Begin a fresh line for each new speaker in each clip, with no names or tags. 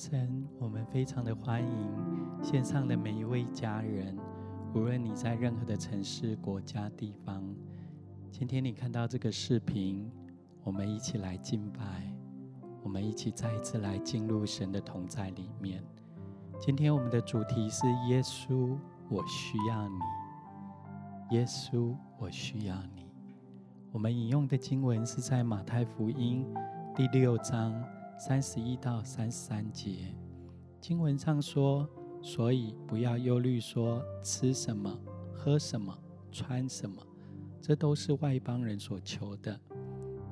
神，我们非常的欢迎线上的每一位家人，无论你在任何的城市、国家、地方，今天你看到这个视频，我们一起来敬拜，我们一起再一次来进入神的同在里面。今天我们的主题是耶稣，我需要你。耶稣，我需要你。我们引用的经文是在马太福音第六章。三十一到三十三节，经文上说：“所以不要忧虑，说吃什么、喝什么、穿什么，这都是外邦人所求的。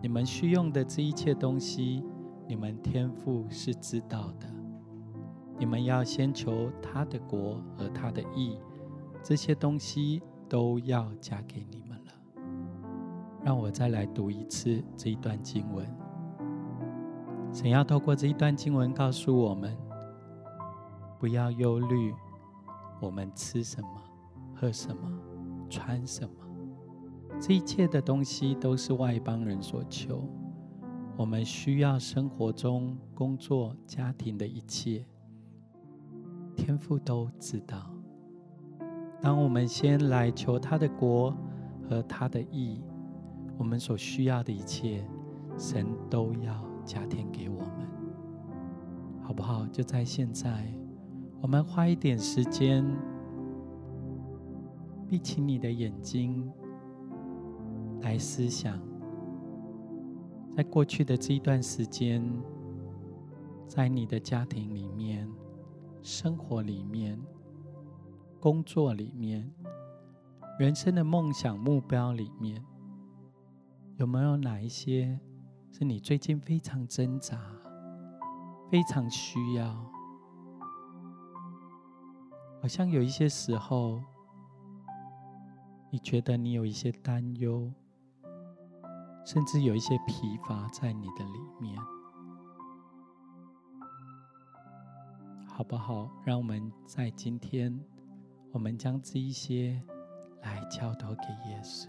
你们需用的这一切东西，你们天父是知道的。你们要先求他的国和他的义，这些东西都要加给你们了。”让我再来读一次这一段经文。神要透过这一段经文告诉我们：不要忧虑，我们吃什么、喝什么、穿什么，这一切的东西都是外邦人所求。我们需要生活中、工作、家庭的一切，天父都知道。当我们先来求他的国和他的义，我们所需要的一切，神都要。加添给我们，好不好？就在现在，我们花一点时间，闭起你的眼睛，来思想，在过去的这一段时间，在你的家庭里面、生活里面、工作里面、人生的梦想目标里面，有没有哪一些？是你最近非常挣扎、非常需要，好像有一些时候，你觉得你有一些担忧，甚至有一些疲乏在你的里面，好不好？让我们在今天，我们将这一些来交托给耶稣。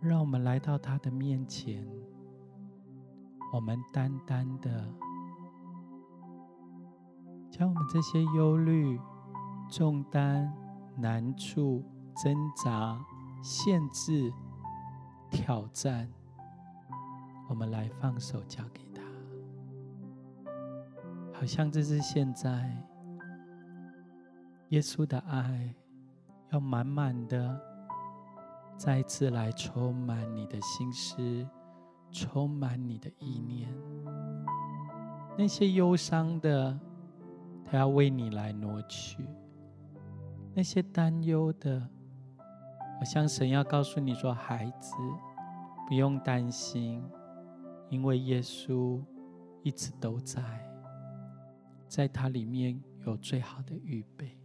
让我们来到他的面前，我们单单的将我们这些忧虑、重担、难处、挣扎、限制、挑战，我们来放手交给他，好像这是现在耶稣的爱要满满的。再次来充满你的心思，充满你的意念。那些忧伤的，他要为你来挪去；那些担忧的，好像神要告诉你说：“孩子，不用担心，因为耶稣一直都在，在他里面有最好的预备。”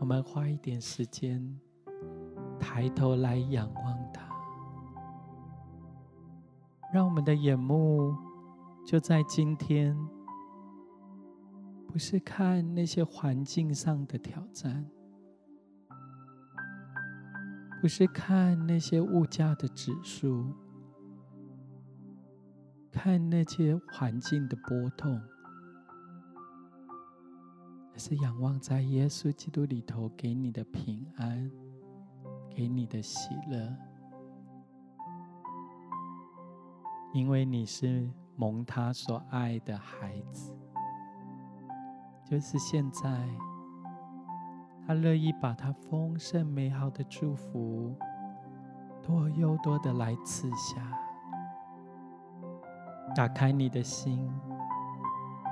我们花一点时间。抬头来仰望他，让我们的眼目就在今天，不是看那些环境上的挑战，不是看那些物价的指数，看那些环境的波动，而是仰望在耶稣基督里头给你的平安。给你的喜乐，因为你是蒙他所爱的孩子，就是现在，他乐意把他丰盛美好的祝福，多又多的来赐下。打开你的心，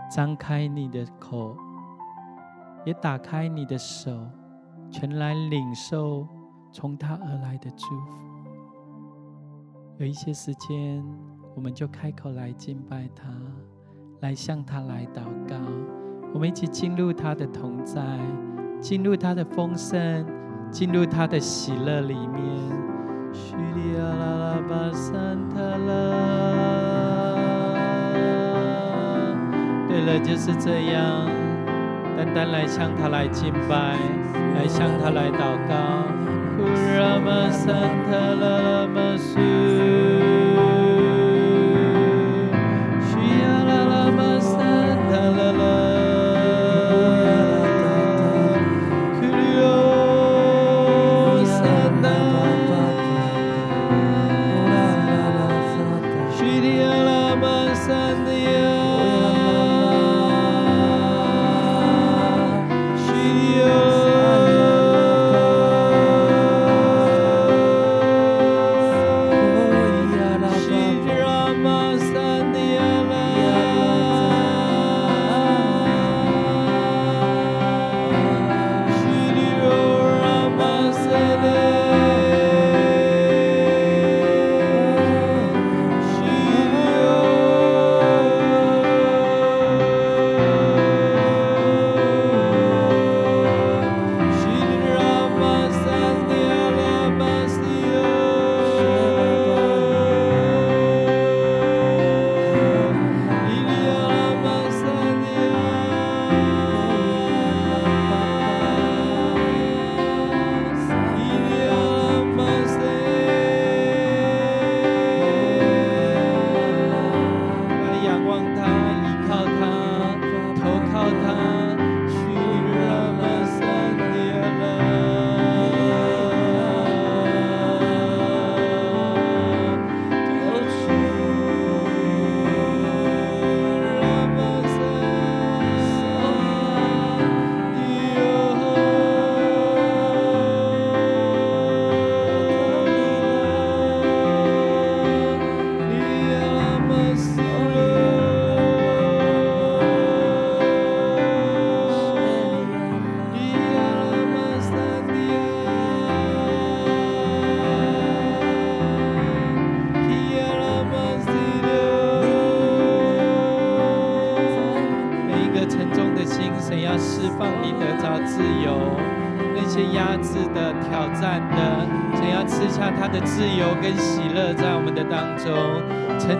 张开你的口，也打开你的手，全来领受。从他而来的祝福，有一些时间，我们就开口来敬拜他，来向他来祷告。我们一起进入他的同在，进入他的丰盛，进入他的喜乐里面。叙利亚拉拉巴桑塔拉，对了，就是这样，单单来向他来敬拜，来向他来祷告。Rama Santa Lama Su.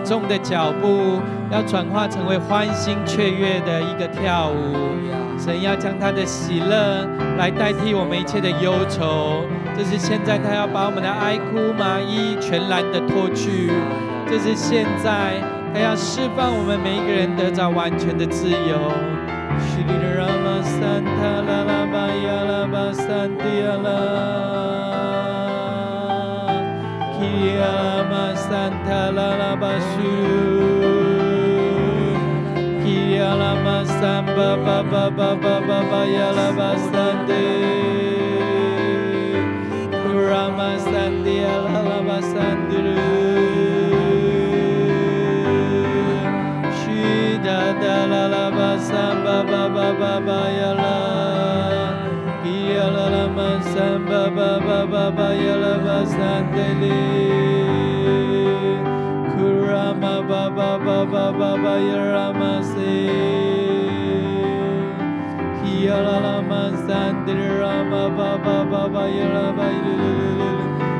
重的脚步要转化成为欢欣雀跃的一个跳舞。神要将他的喜乐来代替我们一切的忧愁。这是现在他要把我们的哀哭麻衣全然的脱去。这是现在他要释放我们每一个人得着完全的自由。Kiyama Santa Lalabashu Kiyalama Baba Baba Baba Yalabasande Rama Sandi Alalabasandru Shida Dalalabasamba Baba Baba 巴巴巴巴呀啦巴三德里，库拉嘛巴巴巴巴巴巴呀啦嘛西，咿呀啦啦嘛三德拉嘛巴巴巴巴呀啦巴哩哩哩哩，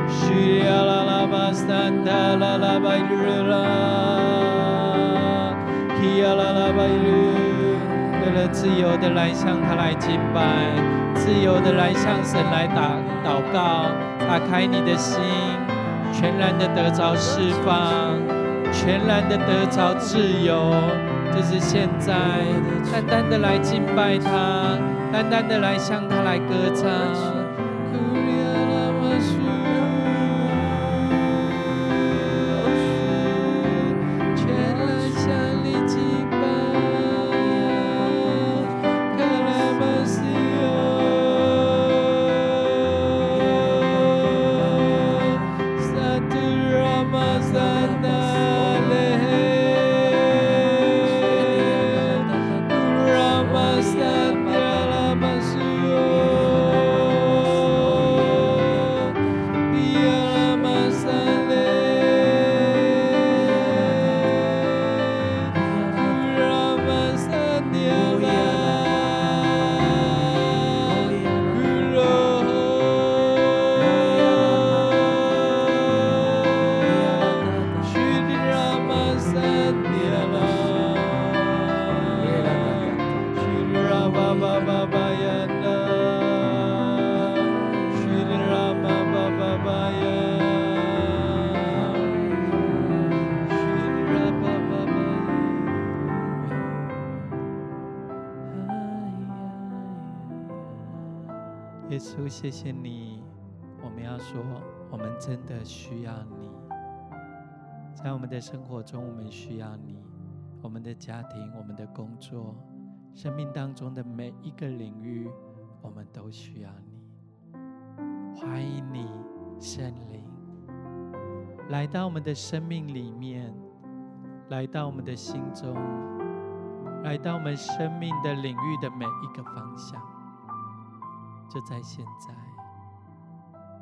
须呀啦啦巴三达啦啦巴哩哩啦，咿呀啦啦巴哩哩。为了自由的来向他来敬拜，自由的来向神来打祷 打开你的心，全然的得着释放，全然的得着自由，就是现在，单单的来敬拜他，单单的来向他来歌唱。谢谢你，我们要说，我们真的需要你。在我们的生活中，我们需要你；我们的家庭、我们的工作、生命当中的每一个领域，我们都需要你。欢迎你，圣灵，来到我们的生命里面，来到我们的心中，来到我们生命的领域的每一个方向。就在现在，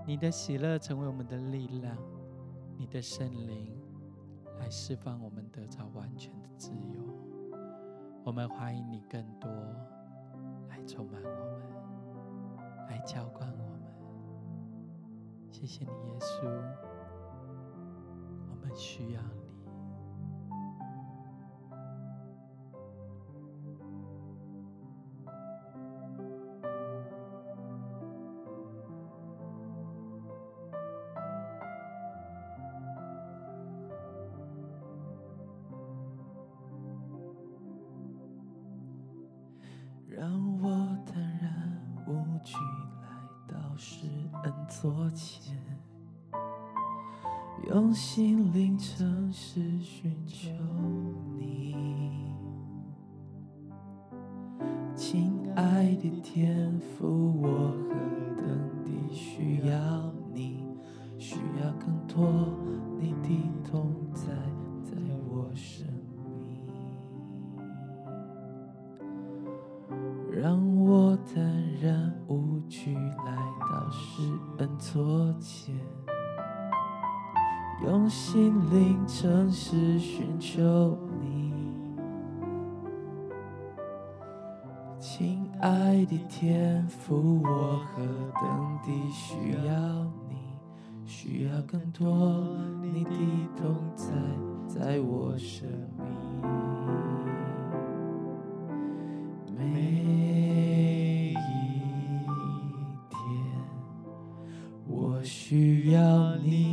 你的喜乐成为我们的力量，你的圣灵来释放我们得着完全的自由。我们欢迎你更多来充满我们，来浇灌我们。谢谢你，耶稣，我们需要你前。用心灵诚实寻求你，亲爱的天父，我何等地需要你，需要更多你的同在，恩座前。用心灵诚实寻求你，亲
爱的天父，我何等地需要你，需要更多你的同在，在我生命。每要你，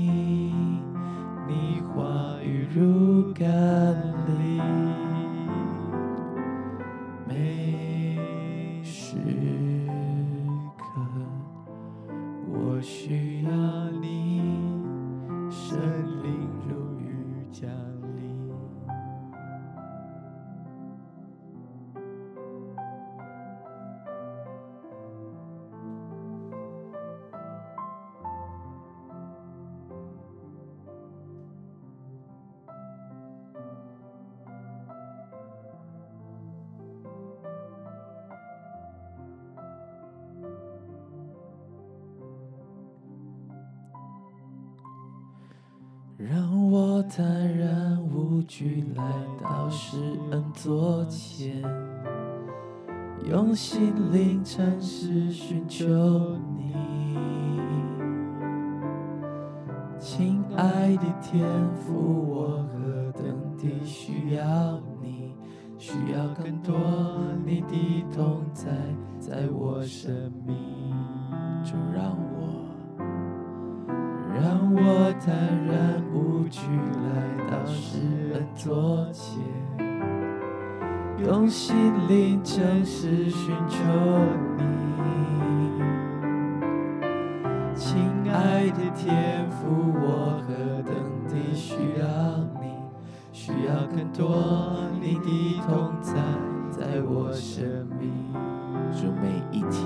然无惧来到施恩座前，用心灵诚实寻求你。亲爱的天父，我何等地需要你，需要更多你的同在，在我生命，就让我。让我坦然无惧来到世恩座前，用心灵诚实寻求你。亲爱的天父，我何等地需要你，需要更多你的同在，在我生命中每一天，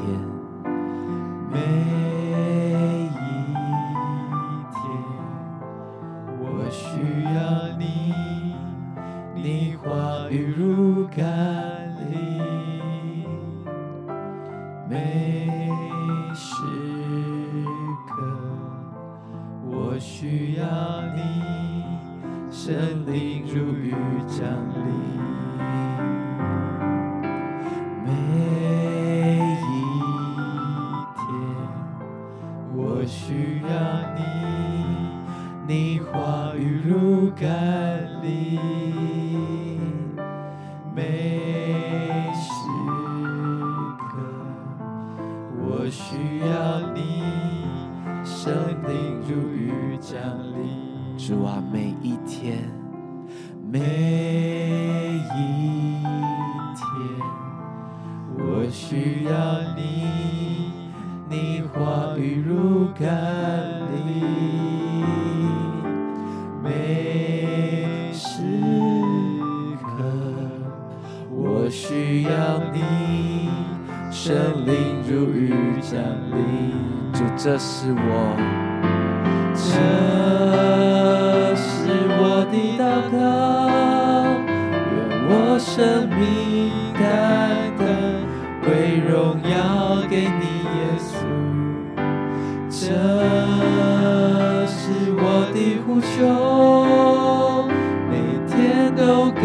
每一天，我需要你，你话语如甘霖。每时刻，我需要你，圣灵如雨降临。主，这是我，这生命单单归荣耀给你，耶稣。这是我的呼求。每天都更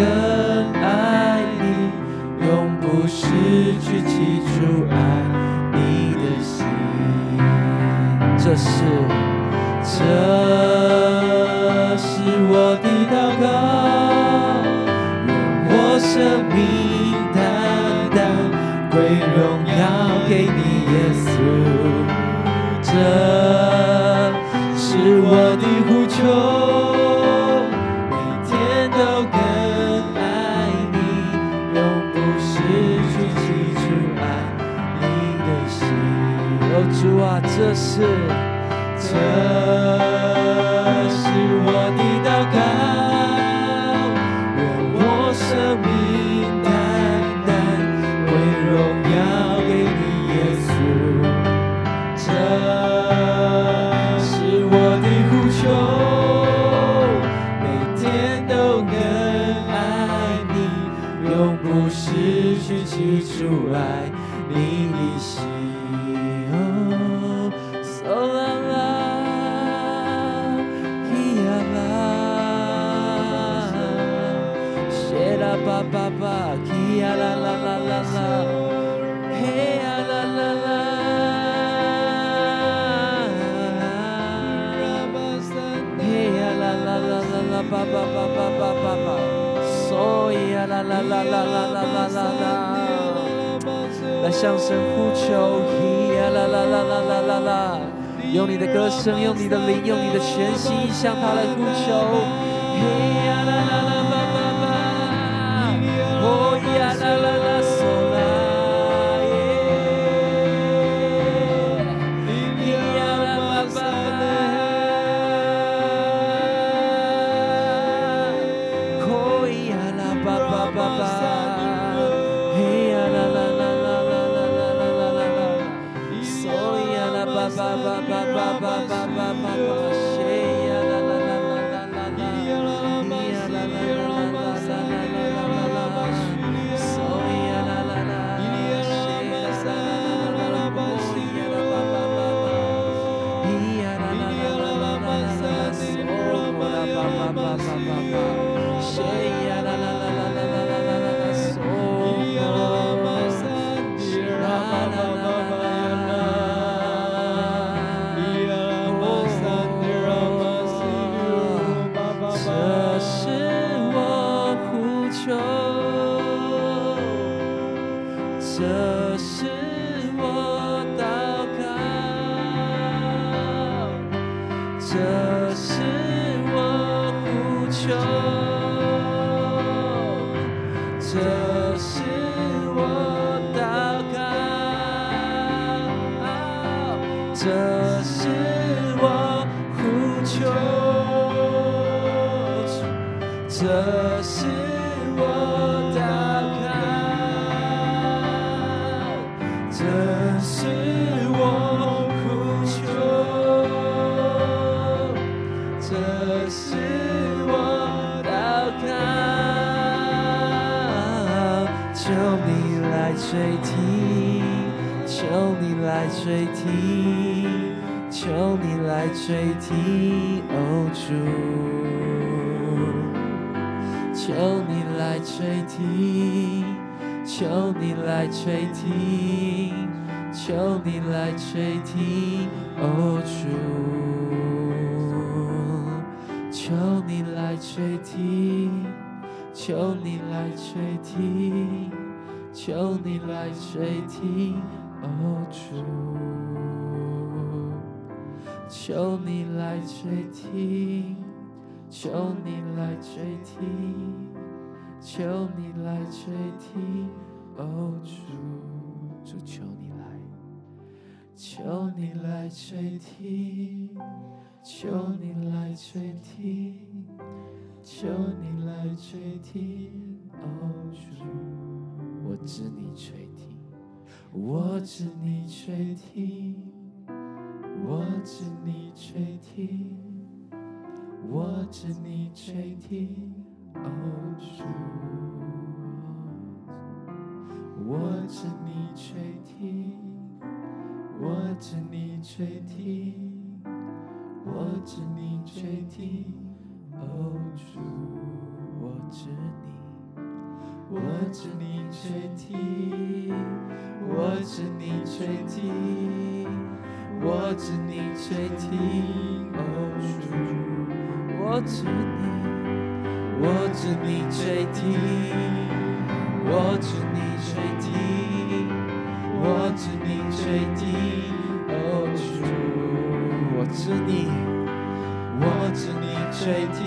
爱你，永不失去记住爱你的心。这是，这是我的祷告，荣耀给你，耶稣。这是我的呼求，每天都更爱你，永不失去起初爱你的心。哦，主啊，这是这。失去记住爱你的心。声呼求，咿呀啦啦啦啦啦啦啦，用你的歌声，用你的灵，用你的全心向他来呼求，咿呀啦啦啦啦，这是你来垂听，哦主。求你来垂听，求你来垂听，求你来垂听，哦主。求你来垂听，求你来垂听，求你来垂听，哦主。求你来垂听。求你来垂听，求你来垂听，哦主，主求你来，求你来垂听，求你来垂听，求你来垂听，哦主，我知你垂听，我知你垂听，我知你垂听。我知你垂听，哦主，我知你垂听，我知你垂听，我知你垂听，哦主，我知你，我知你垂听，我知你垂听，我知你垂听，哦主。我知你，我知你垂听，我知你垂听，我知你垂听，哦主，我知你，我知你垂听，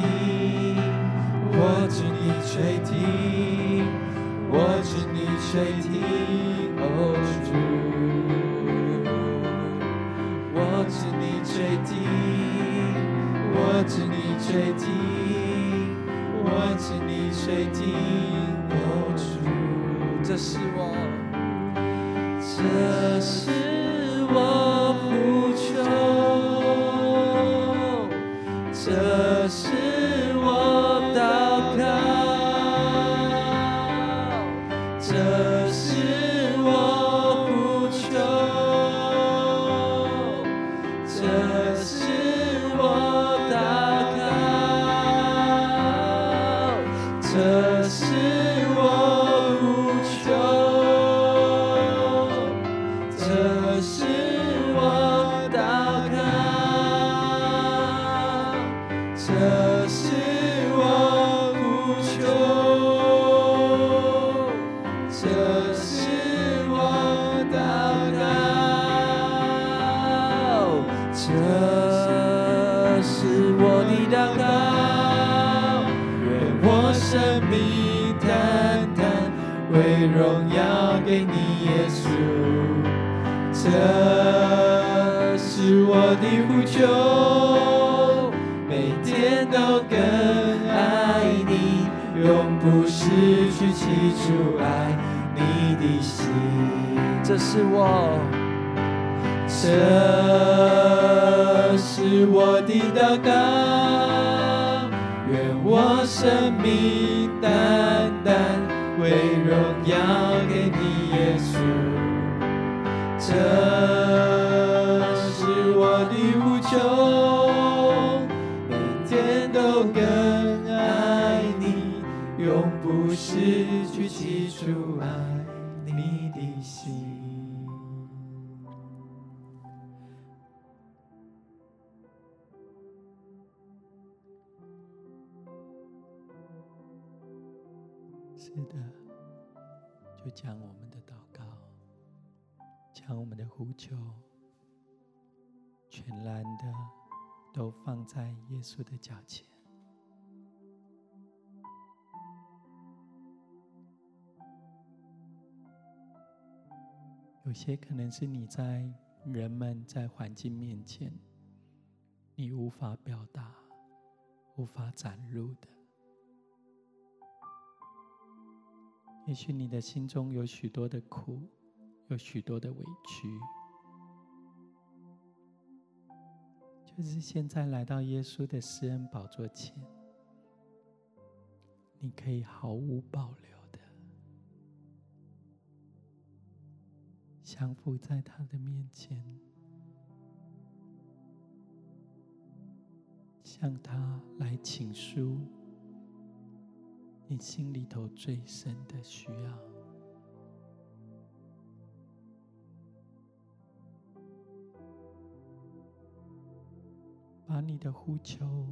是的，
就将我们的祷告，将我们的呼求，全然的都放在耶稣的脚前。有些可能是你在人们在环境面前，你无法表达、无法展露的。也许你的心中有许多的苦，有许多的委屈，就是现在来到耶稣的施恩宝座前，你可以毫无保留的降服在他的面前，向他来请书。你心里头最深的需要，把你的呼求，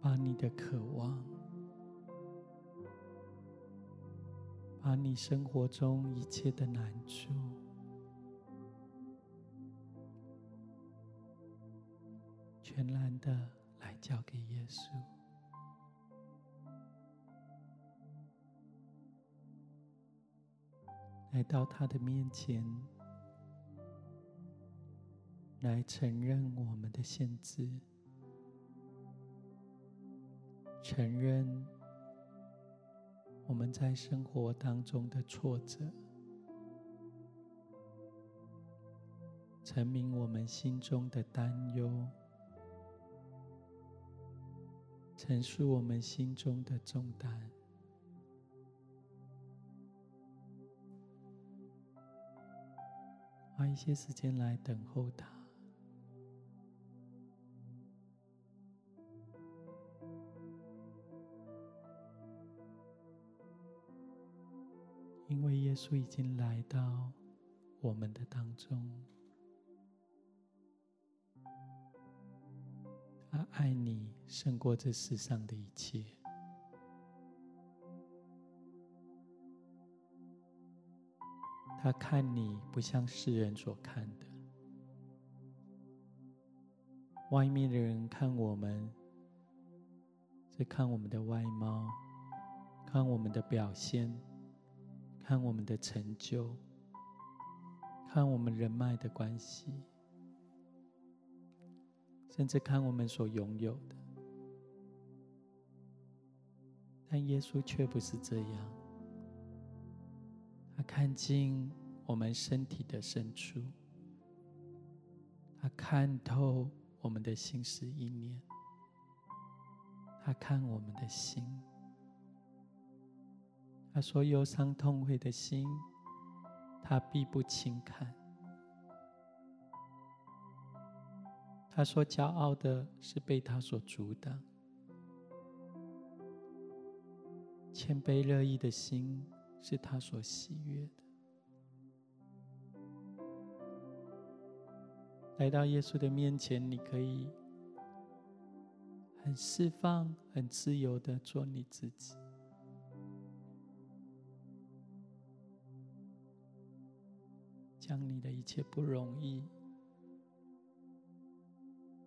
把你的渴望，把你生活中一切的难处，全然的来交给耶稣。来到他的面前，来承认我们的限制，承认我们在生活当中的挫折，陈明我们心中的担忧，陈述我们心中的重担。花一些时间来等候他，因为耶稣已经来到我们的当中，他爱你胜过这世上的一切。他看你不像世人所看的，外面的人看我们，在看我们的外貌，看我们的表现，看我们的成就，看我们人脉的关系，甚至看我们所拥有的。但耶稣却不是这样。他看进我们身体的深处，他看透我们的心思意念，他看我们的心。他说：“忧伤痛悔的心，他必不轻看。”他说：“骄傲的是被他所阻挡，谦卑乐意的心。”是他所喜悦的。来到耶稣的面前，你可以很释放、很自由的做你自己，将你的一切不容易，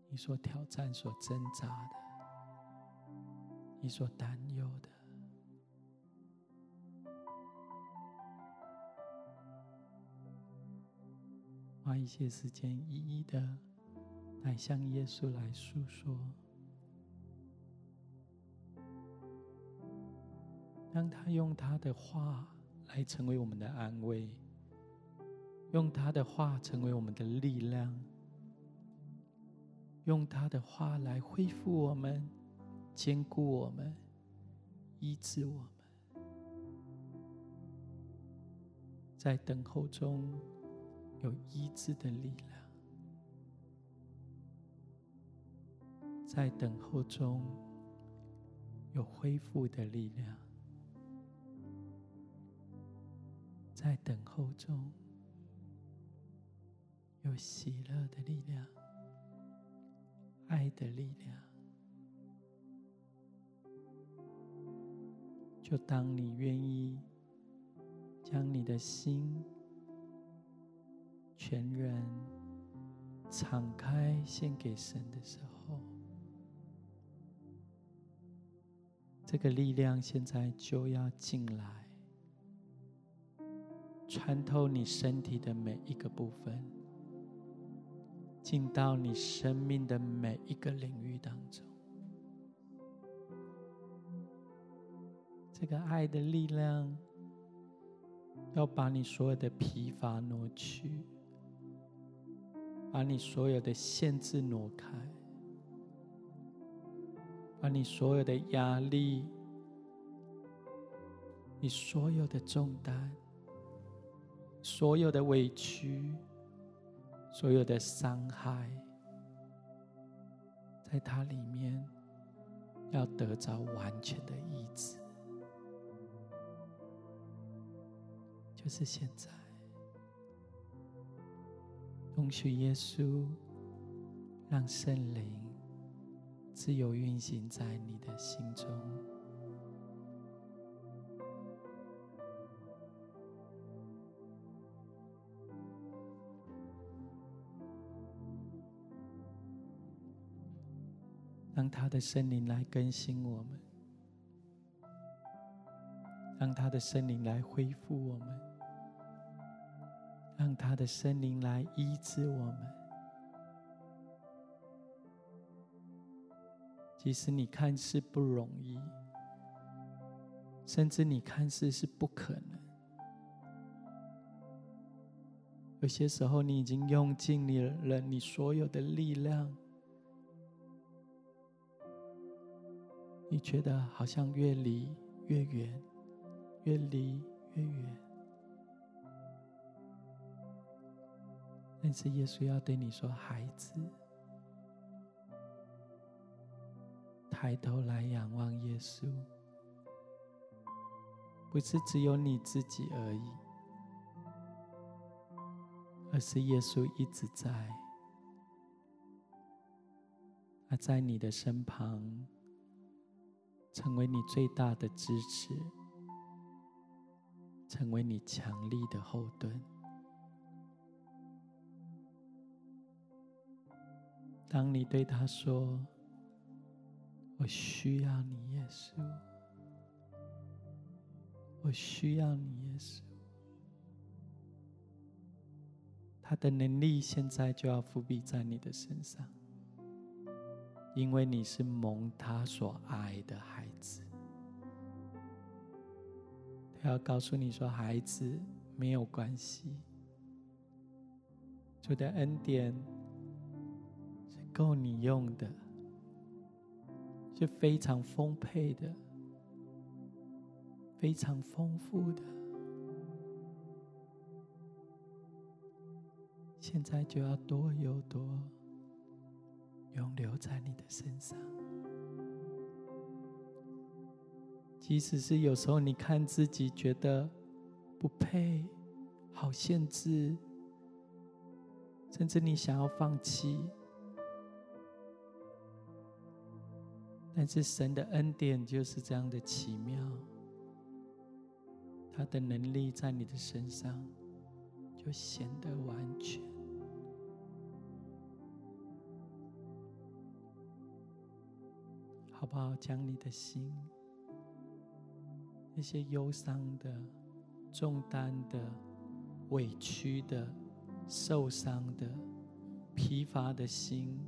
你所挑战、所挣扎的，你所担忧的。花一些时间，一一的来向耶稣来诉说，让他用他的话来成为我们的安慰，用他的话成为我们的力量，用他的话来恢复我们、坚固我们、医治我们，在等候中。有医治的力量，在等候中有恢复的力量，在等候中有喜乐的力量，爱的力量。就当你愿意将你的心。全人敞开，献给神的时候，这个力量现在就要进来，穿透你身体的每一个部分，进到你生命的每一个领域当中。这个爱的力量要把你所有的疲乏挪去。把你所有的限制挪开，把你所有的压力、你所有的重担、所有的委屈、所有的伤害，在它里面要得着完全的医治，就是现在。容许耶稣，让圣灵自由运行在你的心中，让他的圣灵来更新我们，让他的圣灵来恢复我们。让他的圣灵来医治我们，即使你看似不容易，甚至你看似是不可能，有些时候你已经用尽你了你所有的力量，你觉得好像越离越远，越离越远。但是耶稣要对你说：“孩子，抬头来仰望耶稣，不是只有你自己而已，而是耶稣一直在，他在你的身旁，成为你最大的支持，成为你强力的后盾。”当你对他说：“我需要你，耶稣，我需要你，耶稣。”他的能力现在就要覆庇在你的身上，因为你是蒙他所爱的孩子。他要告诉你说：“孩子，没有关系，主的恩典。”够你用的，是非常丰沛的，非常丰富的。现在就要多有多永留在你的身上，即使是有时候你看自己觉得不配，好限制，甚至你想要放弃。但是神的恩典就是这样的奇妙，他的能力在你的身上就显得完全。好不好？将你的心，那些忧伤的、重担的、委屈的、受伤的、疲乏的心，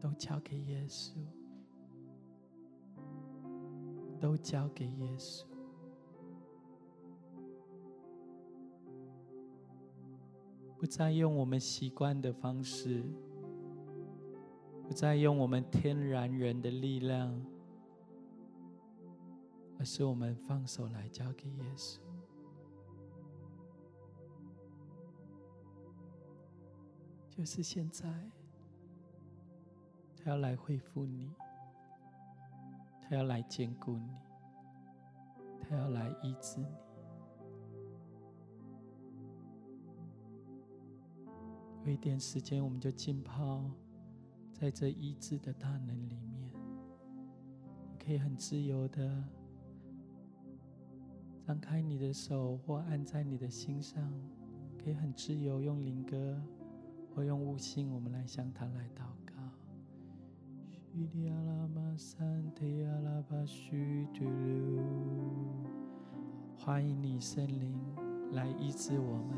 都交给耶稣，都交给耶稣。不再用我们习惯的方式，不再用我们天然人的力量，而是我们放手来交给耶稣。就是现在，他要来恢复你，他要来坚固你，他要来医治你。有一点时间，我们就浸泡在这医治的大能里面。你可以很自由的张开你的手，或按在你的心上，可以很自由用灵歌或用悟性，我们来向他来祷告。欢迎你圣灵来医治我们。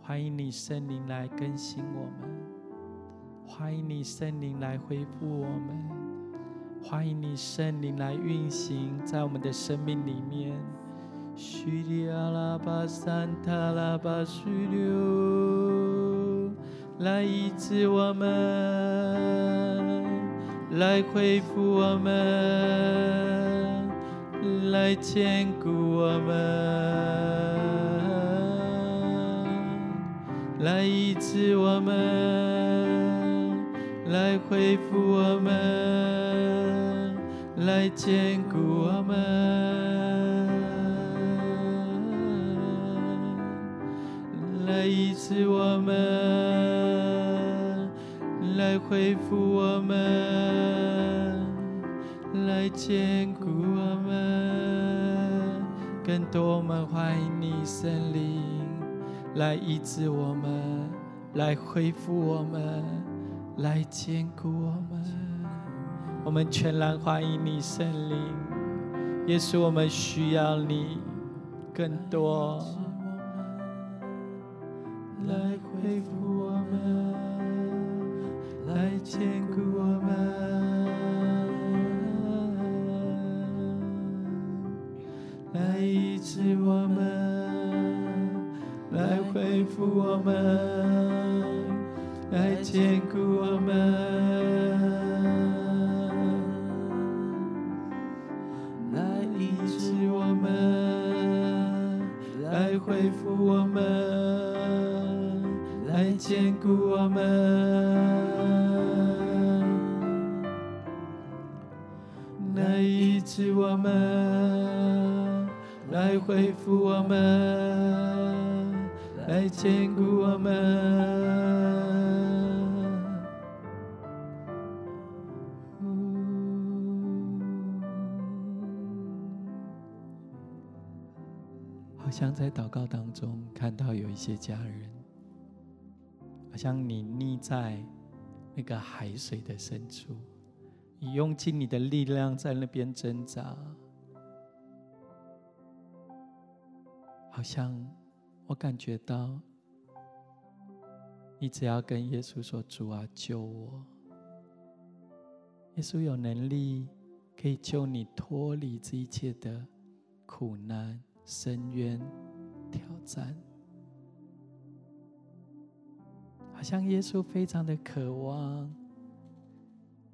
欢迎你，圣灵来更新我们；欢迎你，圣灵来恢复我们；欢迎你，圣灵来运行在我们的生命里面。叙利亚拉巴桑塔拉巴叙流，来医治我们，来恢复我们，来坚固我们。来医治我们，来恢复我们，来坚固我们，来医治我们，来恢复我们，来坚固我们，更多我们欢迎你，圣灵。来医治我们，来恢复我们，来坚固我们。我们全然欢迎你，圣灵。耶稣，我们需要你更多。来恢复我们，来坚固我们，治我们。来恢复我们，来坚固我们，像在祷告当中看到有一些家人，好像你溺在那个海水的深处，你用尽你的力量在那边挣扎，好像。我感觉到，你只要跟耶稣说：“主啊，救我！”耶稣有能力可以救你脱离这一切的苦难、深渊、挑战。好像耶稣非常的渴望，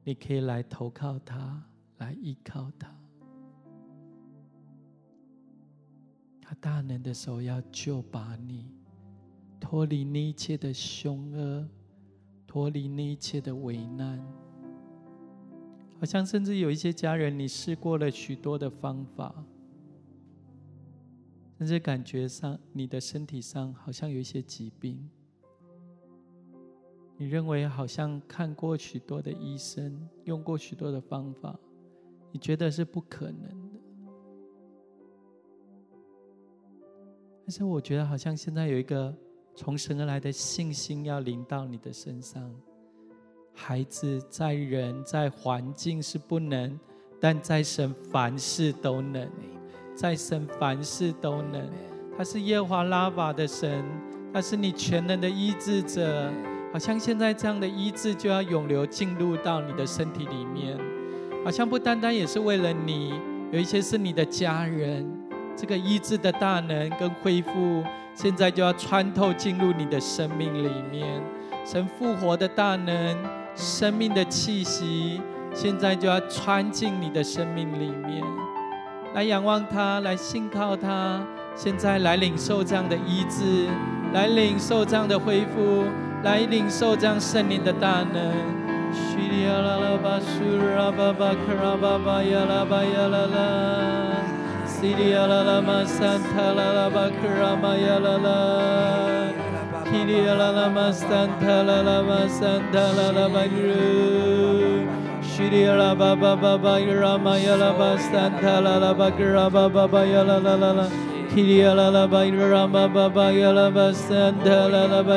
你可以来投靠他，来依靠他。他大能的手要救拔你，脱离那一切的凶恶，脱离那一切的危难。好像甚至有一些家人，你试过了许多的方法，甚至感觉上你的身体上好像有一些疾病，你认为好像看过许多的医生，用过许多的方法，你觉得是不可能的。但是我觉得好像现在有一个从神而来的信心要临到你的身上，孩子在人在环境是不能，但在神凡事都能，在神凡事都能。他是耶和华拉法的神，他是你全能的医治者。好像现在这样的医治就要涌流进入到你的身体里面，好像不单单也是为了你，有一些是你的家人，这个医治的大能跟恢复，现在就要穿透进入你的生命里面。神复活的大能，生命的气息，现在就要穿进你的生命里面，来仰望他，来信靠他，现在来领受这样的医治，来领受这样的恢复。来领受这样圣灵的大能。叙利亚拉拉巴苏拉巴巴克拉巴巴亚拉巴亚拉拉，叙利亚拉拉玛桑塔拉拉巴克拉玛亚拉拉，叙利亚拉拉玛桑塔拉拉玛桑塔拉拉巴鲁，shiri la ba ba ba ba rama ya la ba santa la la ba gra ba ba ba ya la la la la kiri la la ba rama ba ba ya la ba santa la la ba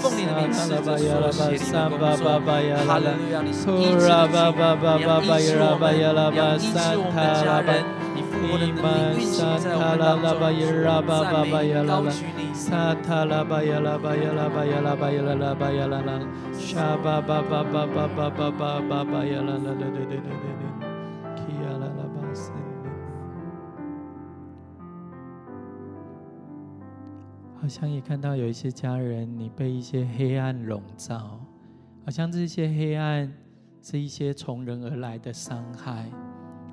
奉你的名使者说谢你的工作，哈利路亚，你是医治的主，你要医治我们，你要医治我们的家人，你复活的能力运行在我们当中，赞美高举你。沙塔拉巴呀啦巴呀啦巴呀啦巴呀啦啦巴呀啦啦，沙巴巴巴巴巴巴巴巴巴巴呀啦啦啦啦啦啦啦。好像也看到有一些家人，你被一些黑暗笼罩，好像这些黑暗是一些从人而来的伤害，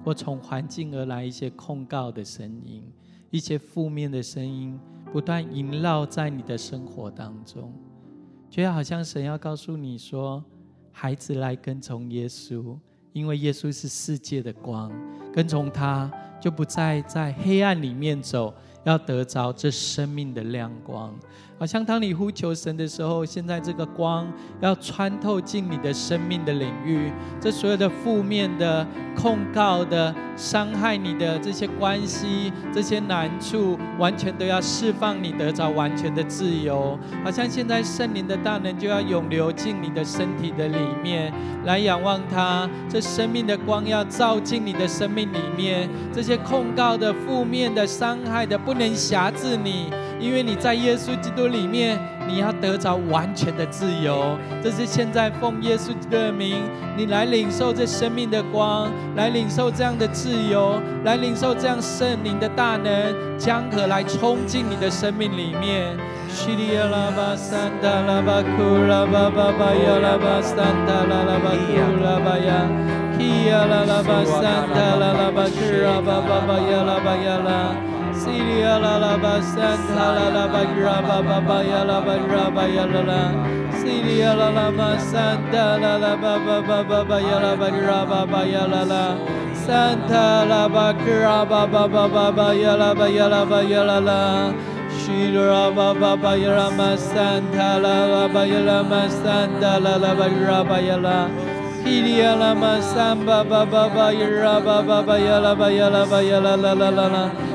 或从环境而来一些控告的声音，一些负面的声音不断萦绕在你的生活当中，觉得好像神要告诉你说：“孩子来跟从耶稣，因为耶稣是世界的光，跟从他就不再在黑暗里面走。”要得着这生命的亮光，好像当你呼求神的时候，现在这个光要穿透进你的生命的领域，这所有的负面的控告的伤害你的这些关系、这些难处，完全都要释放你，得着完全的自由。好像现在圣灵的大能就要涌流进你的身体的里面，来仰望他，这生命的光要照进你的生命里面，这些控告的负面的伤害的不。不能辖制你，因为你在耶稣基督里面，你要得着完全的自由。这是现在奉耶稣基督的名，你来领受这生命的光，来领受这样的自由，来领受这样圣灵的大能，江河来冲进你的生命里面。Siri alalaba santa alalaba graba ba yalaba graba yalala. Siri alalaba santa la ba ya la graba baba yalala. Santa laba graba baba baba yalaba yalaba yalala. Shri Rama Baba Rama ba Laba Yalama Santa Laba Raba ba ba Yalama Samba Baba Baba Raba Baba Yalaba Yalaba Yala La La La La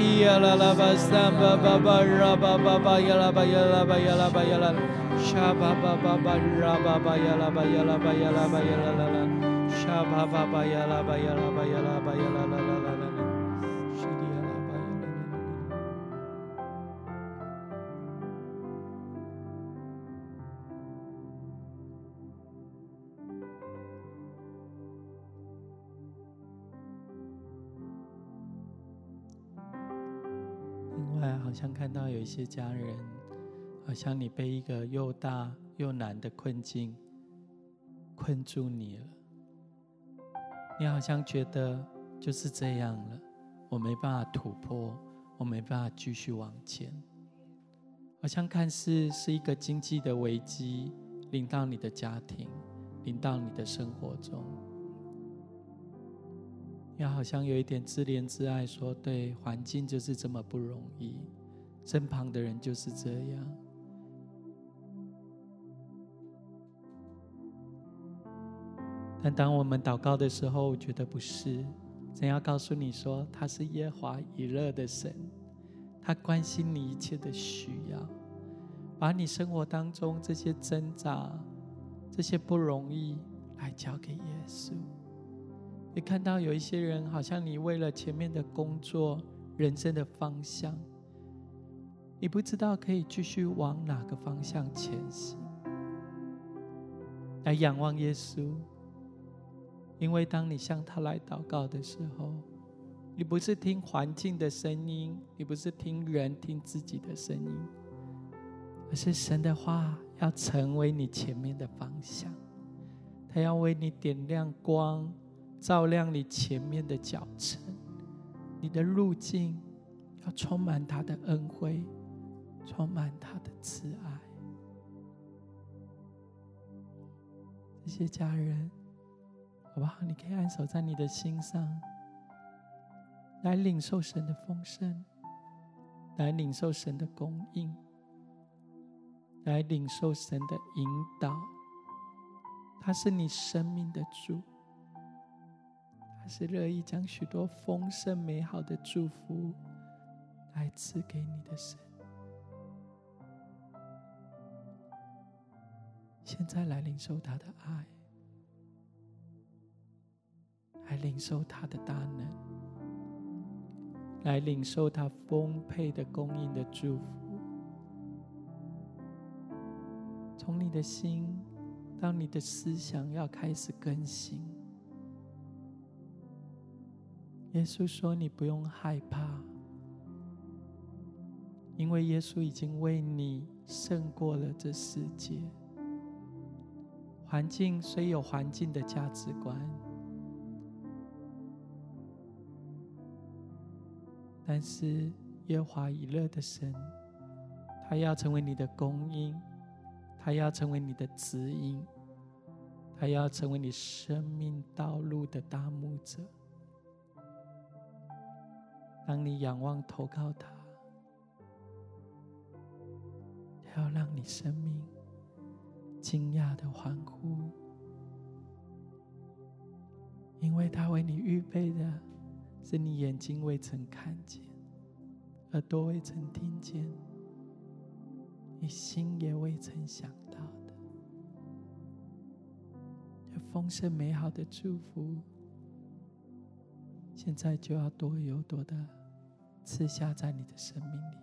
提呀啦啦巴萨巴巴巴拉巴巴巴呀啦巴呀啦巴呀啦巴呀啦，沙巴巴巴巴拉巴巴呀啦巴呀啦巴呀啦巴呀啦啦啦，沙巴巴巴呀啦巴呀啦巴呀啦巴呀啦啦啦。好像看到有一些家人，好像你被一个又大又难的困境困住你了。你好像觉得就是这样了，我没办法突破，我没办法继续往前。好像看似是一个经济的危机临到你的家庭，临到你的生活中。也好像有一点自怜自爱，说：“对，环境就是这么不容易，身旁的人就是这样。”但当我们祷告的时候，我觉得不是。真要告诉你说，他是耶华以勒的神，他关心你一切的需要，把你生活当中这些挣扎、这些不容易，来交给耶稣。你看到有一些人，好像你为了前面的工作、人生的方向，你不知道可以继续往哪个方向前行。来仰望耶稣，因为当你向他来祷告的时候，你不是听环境的声音，你不是听人听自己的声音，而是神的话要成为你前面的方向，他要为你点亮光。照亮你前面的脚程，你的路径要充满他的恩惠，充满他的慈爱。这些家人，好不好？你可以按手在你的心上，来领受神的丰盛，来领受神的供应，来领受神的引导。他是你生命的主。他是乐意将许多丰盛美好的祝福来赐给你的神。现在来领受他的爱，来领受他的大能，来领受他丰沛的供应的祝福。从你的心到你的思想要开始更新。耶稣说：“你不用害怕，因为耶稣已经为你胜过了这世界。环境虽有环境的价值观，但是耶华以勒的神，他要成为你的供应，他要成为你的指引，他要成为你生命道路的大牧者。”当你仰望投靠他，他要让你生命惊讶的欢呼，因为他为你预备的是你眼睛未曾看见，耳朵未曾听见，你心也未曾想到的，这丰盛美好的祝福，现在就要多有多的。赐下在你的生命里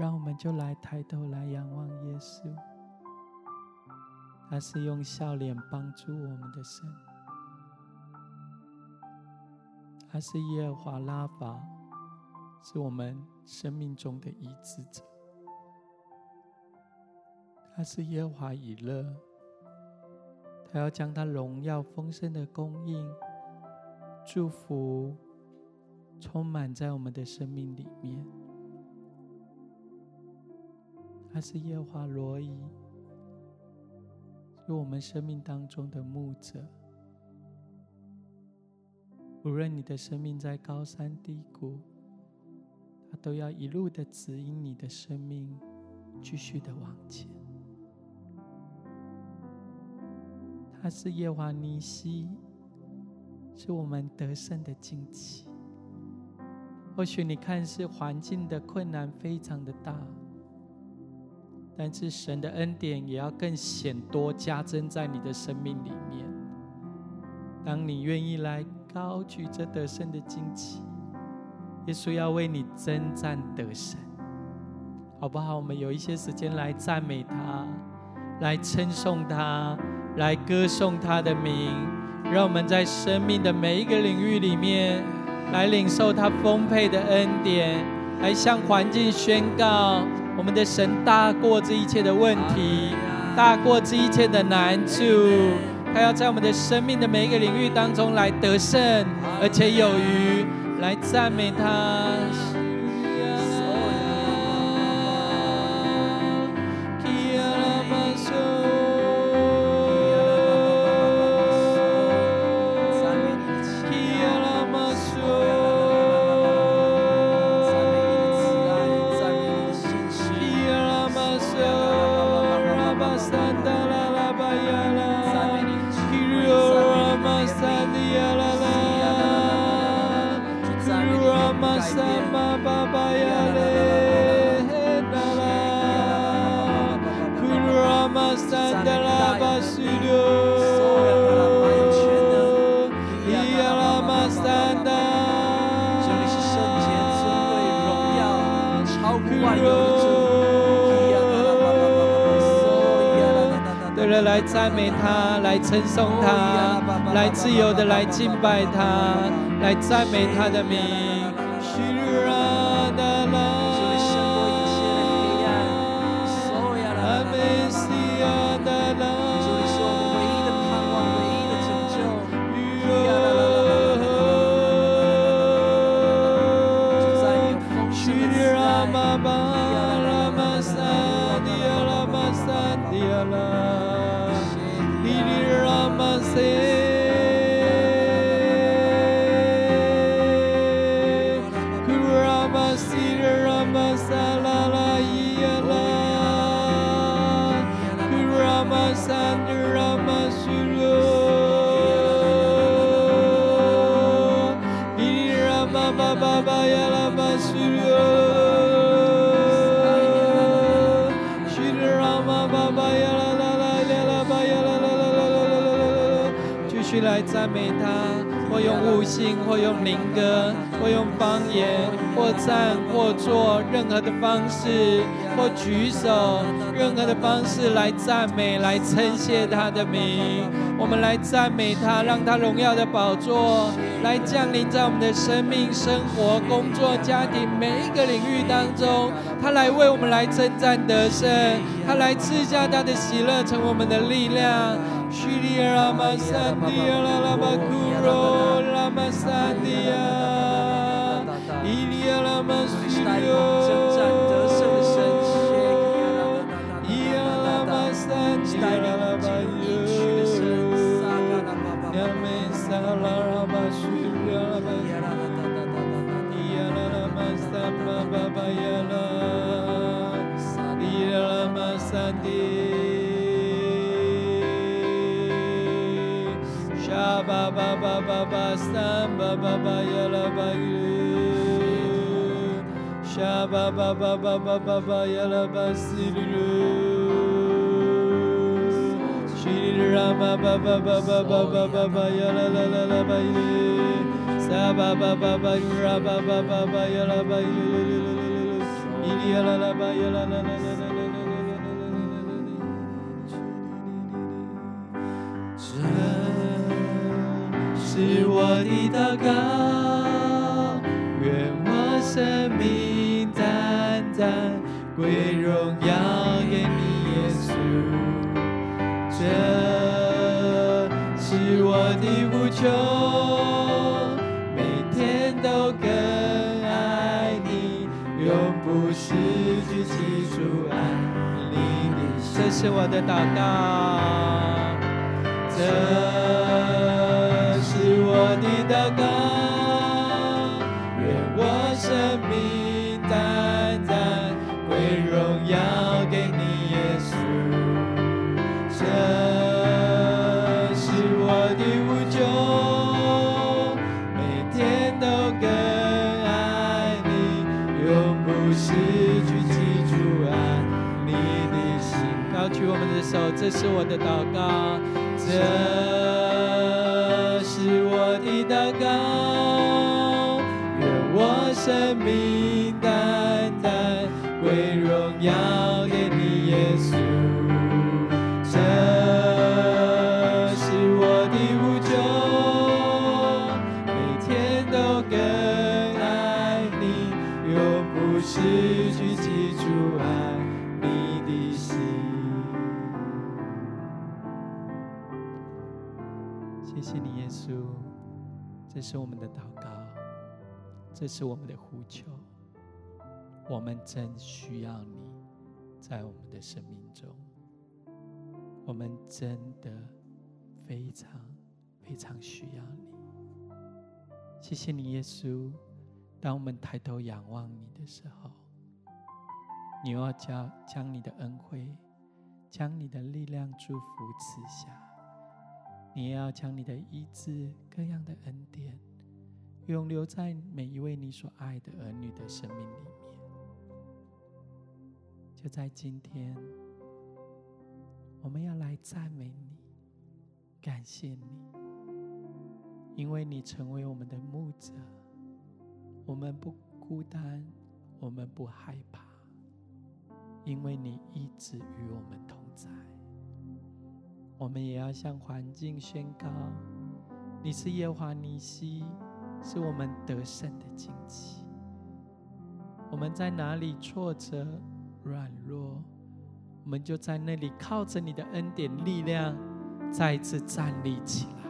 让我们就来抬头来仰望耶稣。他是用笑脸帮助我们的神，他是耶和华拉法，是我们生命中的医治者。他是耶和华以勒。他要将他荣耀丰盛的供应、祝福充满在我们的生命里面。他是耶华罗伊，是我们生命当中的牧者。无论你的生命在高山低谷，他都要一路的指引你的生命，继续的往前。他是耶华尼西，是我们得胜的惊奇。或许你看似环境的困难非常的大，但是神的恩典也要更显多加增在你的生命里面。当你愿意来高举这得胜的旌旗，耶稣要为你征战得胜，好不好？我们有一些时间来赞美他，来称颂他。来歌颂他的名。让我们在生命的每一个领域里面，来领受他丰沛的恩典，来向环境宣告：我们的神大过这一切的问题，大过这一切的难处。他要在我们的生命的每一个领域当中来得胜，而且有余，来赞美他。来赞美他，来称颂他，来自由的来敬拜他，来赞美他的名。用灵歌，或用方言，或站，或坐，任何的方式，或举手，任何的方式来赞美，来称谢他的名。我们来赞美他，让他荣耀的宝座来降临在我们的生命、生活、工作、家庭每一个领域当中。他来为我们来征战得胜，他来赐下他的喜乐，成为我们的力量。Sadia Lama Sadia Lama Kuro Lama Sadia Ilia Lama Studio 巴巴巴巴巴三巴巴巴呀啦巴哟，沙巴巴巴巴巴巴巴呀啦巴西噜噜，西哩啦嘛巴巴巴巴巴巴巴巴呀啦啦啦啦巴哟，沙巴巴巴巴呀巴巴巴巴呀啦巴哟，伊哩呀啦是我的祷告，愿我生命单单归荣耀给你，耶稣。这是我的呼求，每天都更爱你，永不失去记住爱你的心。这是我的祷告。这的祷告，愿我生命单单归荣耀给你，耶稣。这是我的呼求，每天都更爱你，永不失去记住爱你的心。高举我们的手，这是我的祷告。这。send me 这是我们的呼求。我们真需要你，在我们的生命中。我们真的非常非常需要你。谢谢你，耶稣。当我们抬头仰望你的时候，你要将将你的恩惠、将你的力量、祝福赐下。你也要将你的医治、各样的恩典，永留在每一位你所爱的儿女的生命里面。就在今天，我们要来赞美你，感谢你，因为你成为我们的牧者，我们不孤单，我们不害怕，因为你一直与我们同在。我们也要向环境宣告：你是耶和华尼西，是我们得胜的旌旗。我们在哪里挫折、软弱，我们就在那里靠着你的恩典、力量，再次站立起来。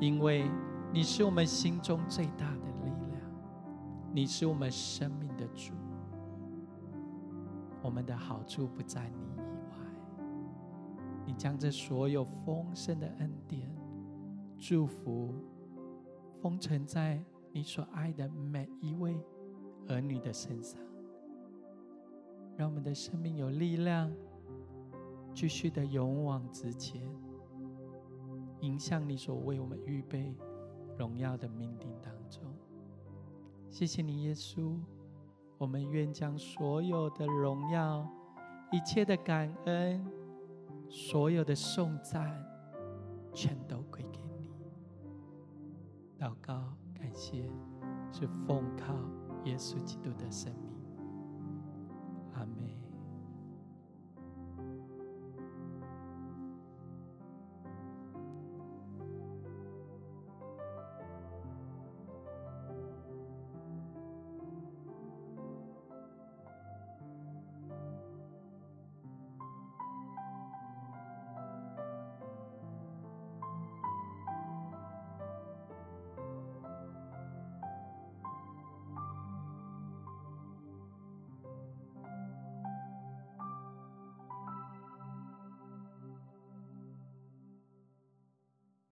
因为你是我们心中最大的力量，你是我们生命的主。我们的好处不在你以外。你将这所有丰盛的恩典、祝福封存在你所爱的每一位儿女的身上，让我们的生命有力量，继续的勇往直前，迎向你所为我们预备荣耀的命定当中。谢谢你，耶稣，我们愿将所有的荣耀、一切的感恩。所有的颂赞，全都归给你。祷告，感谢，是奉靠耶稣基督的神。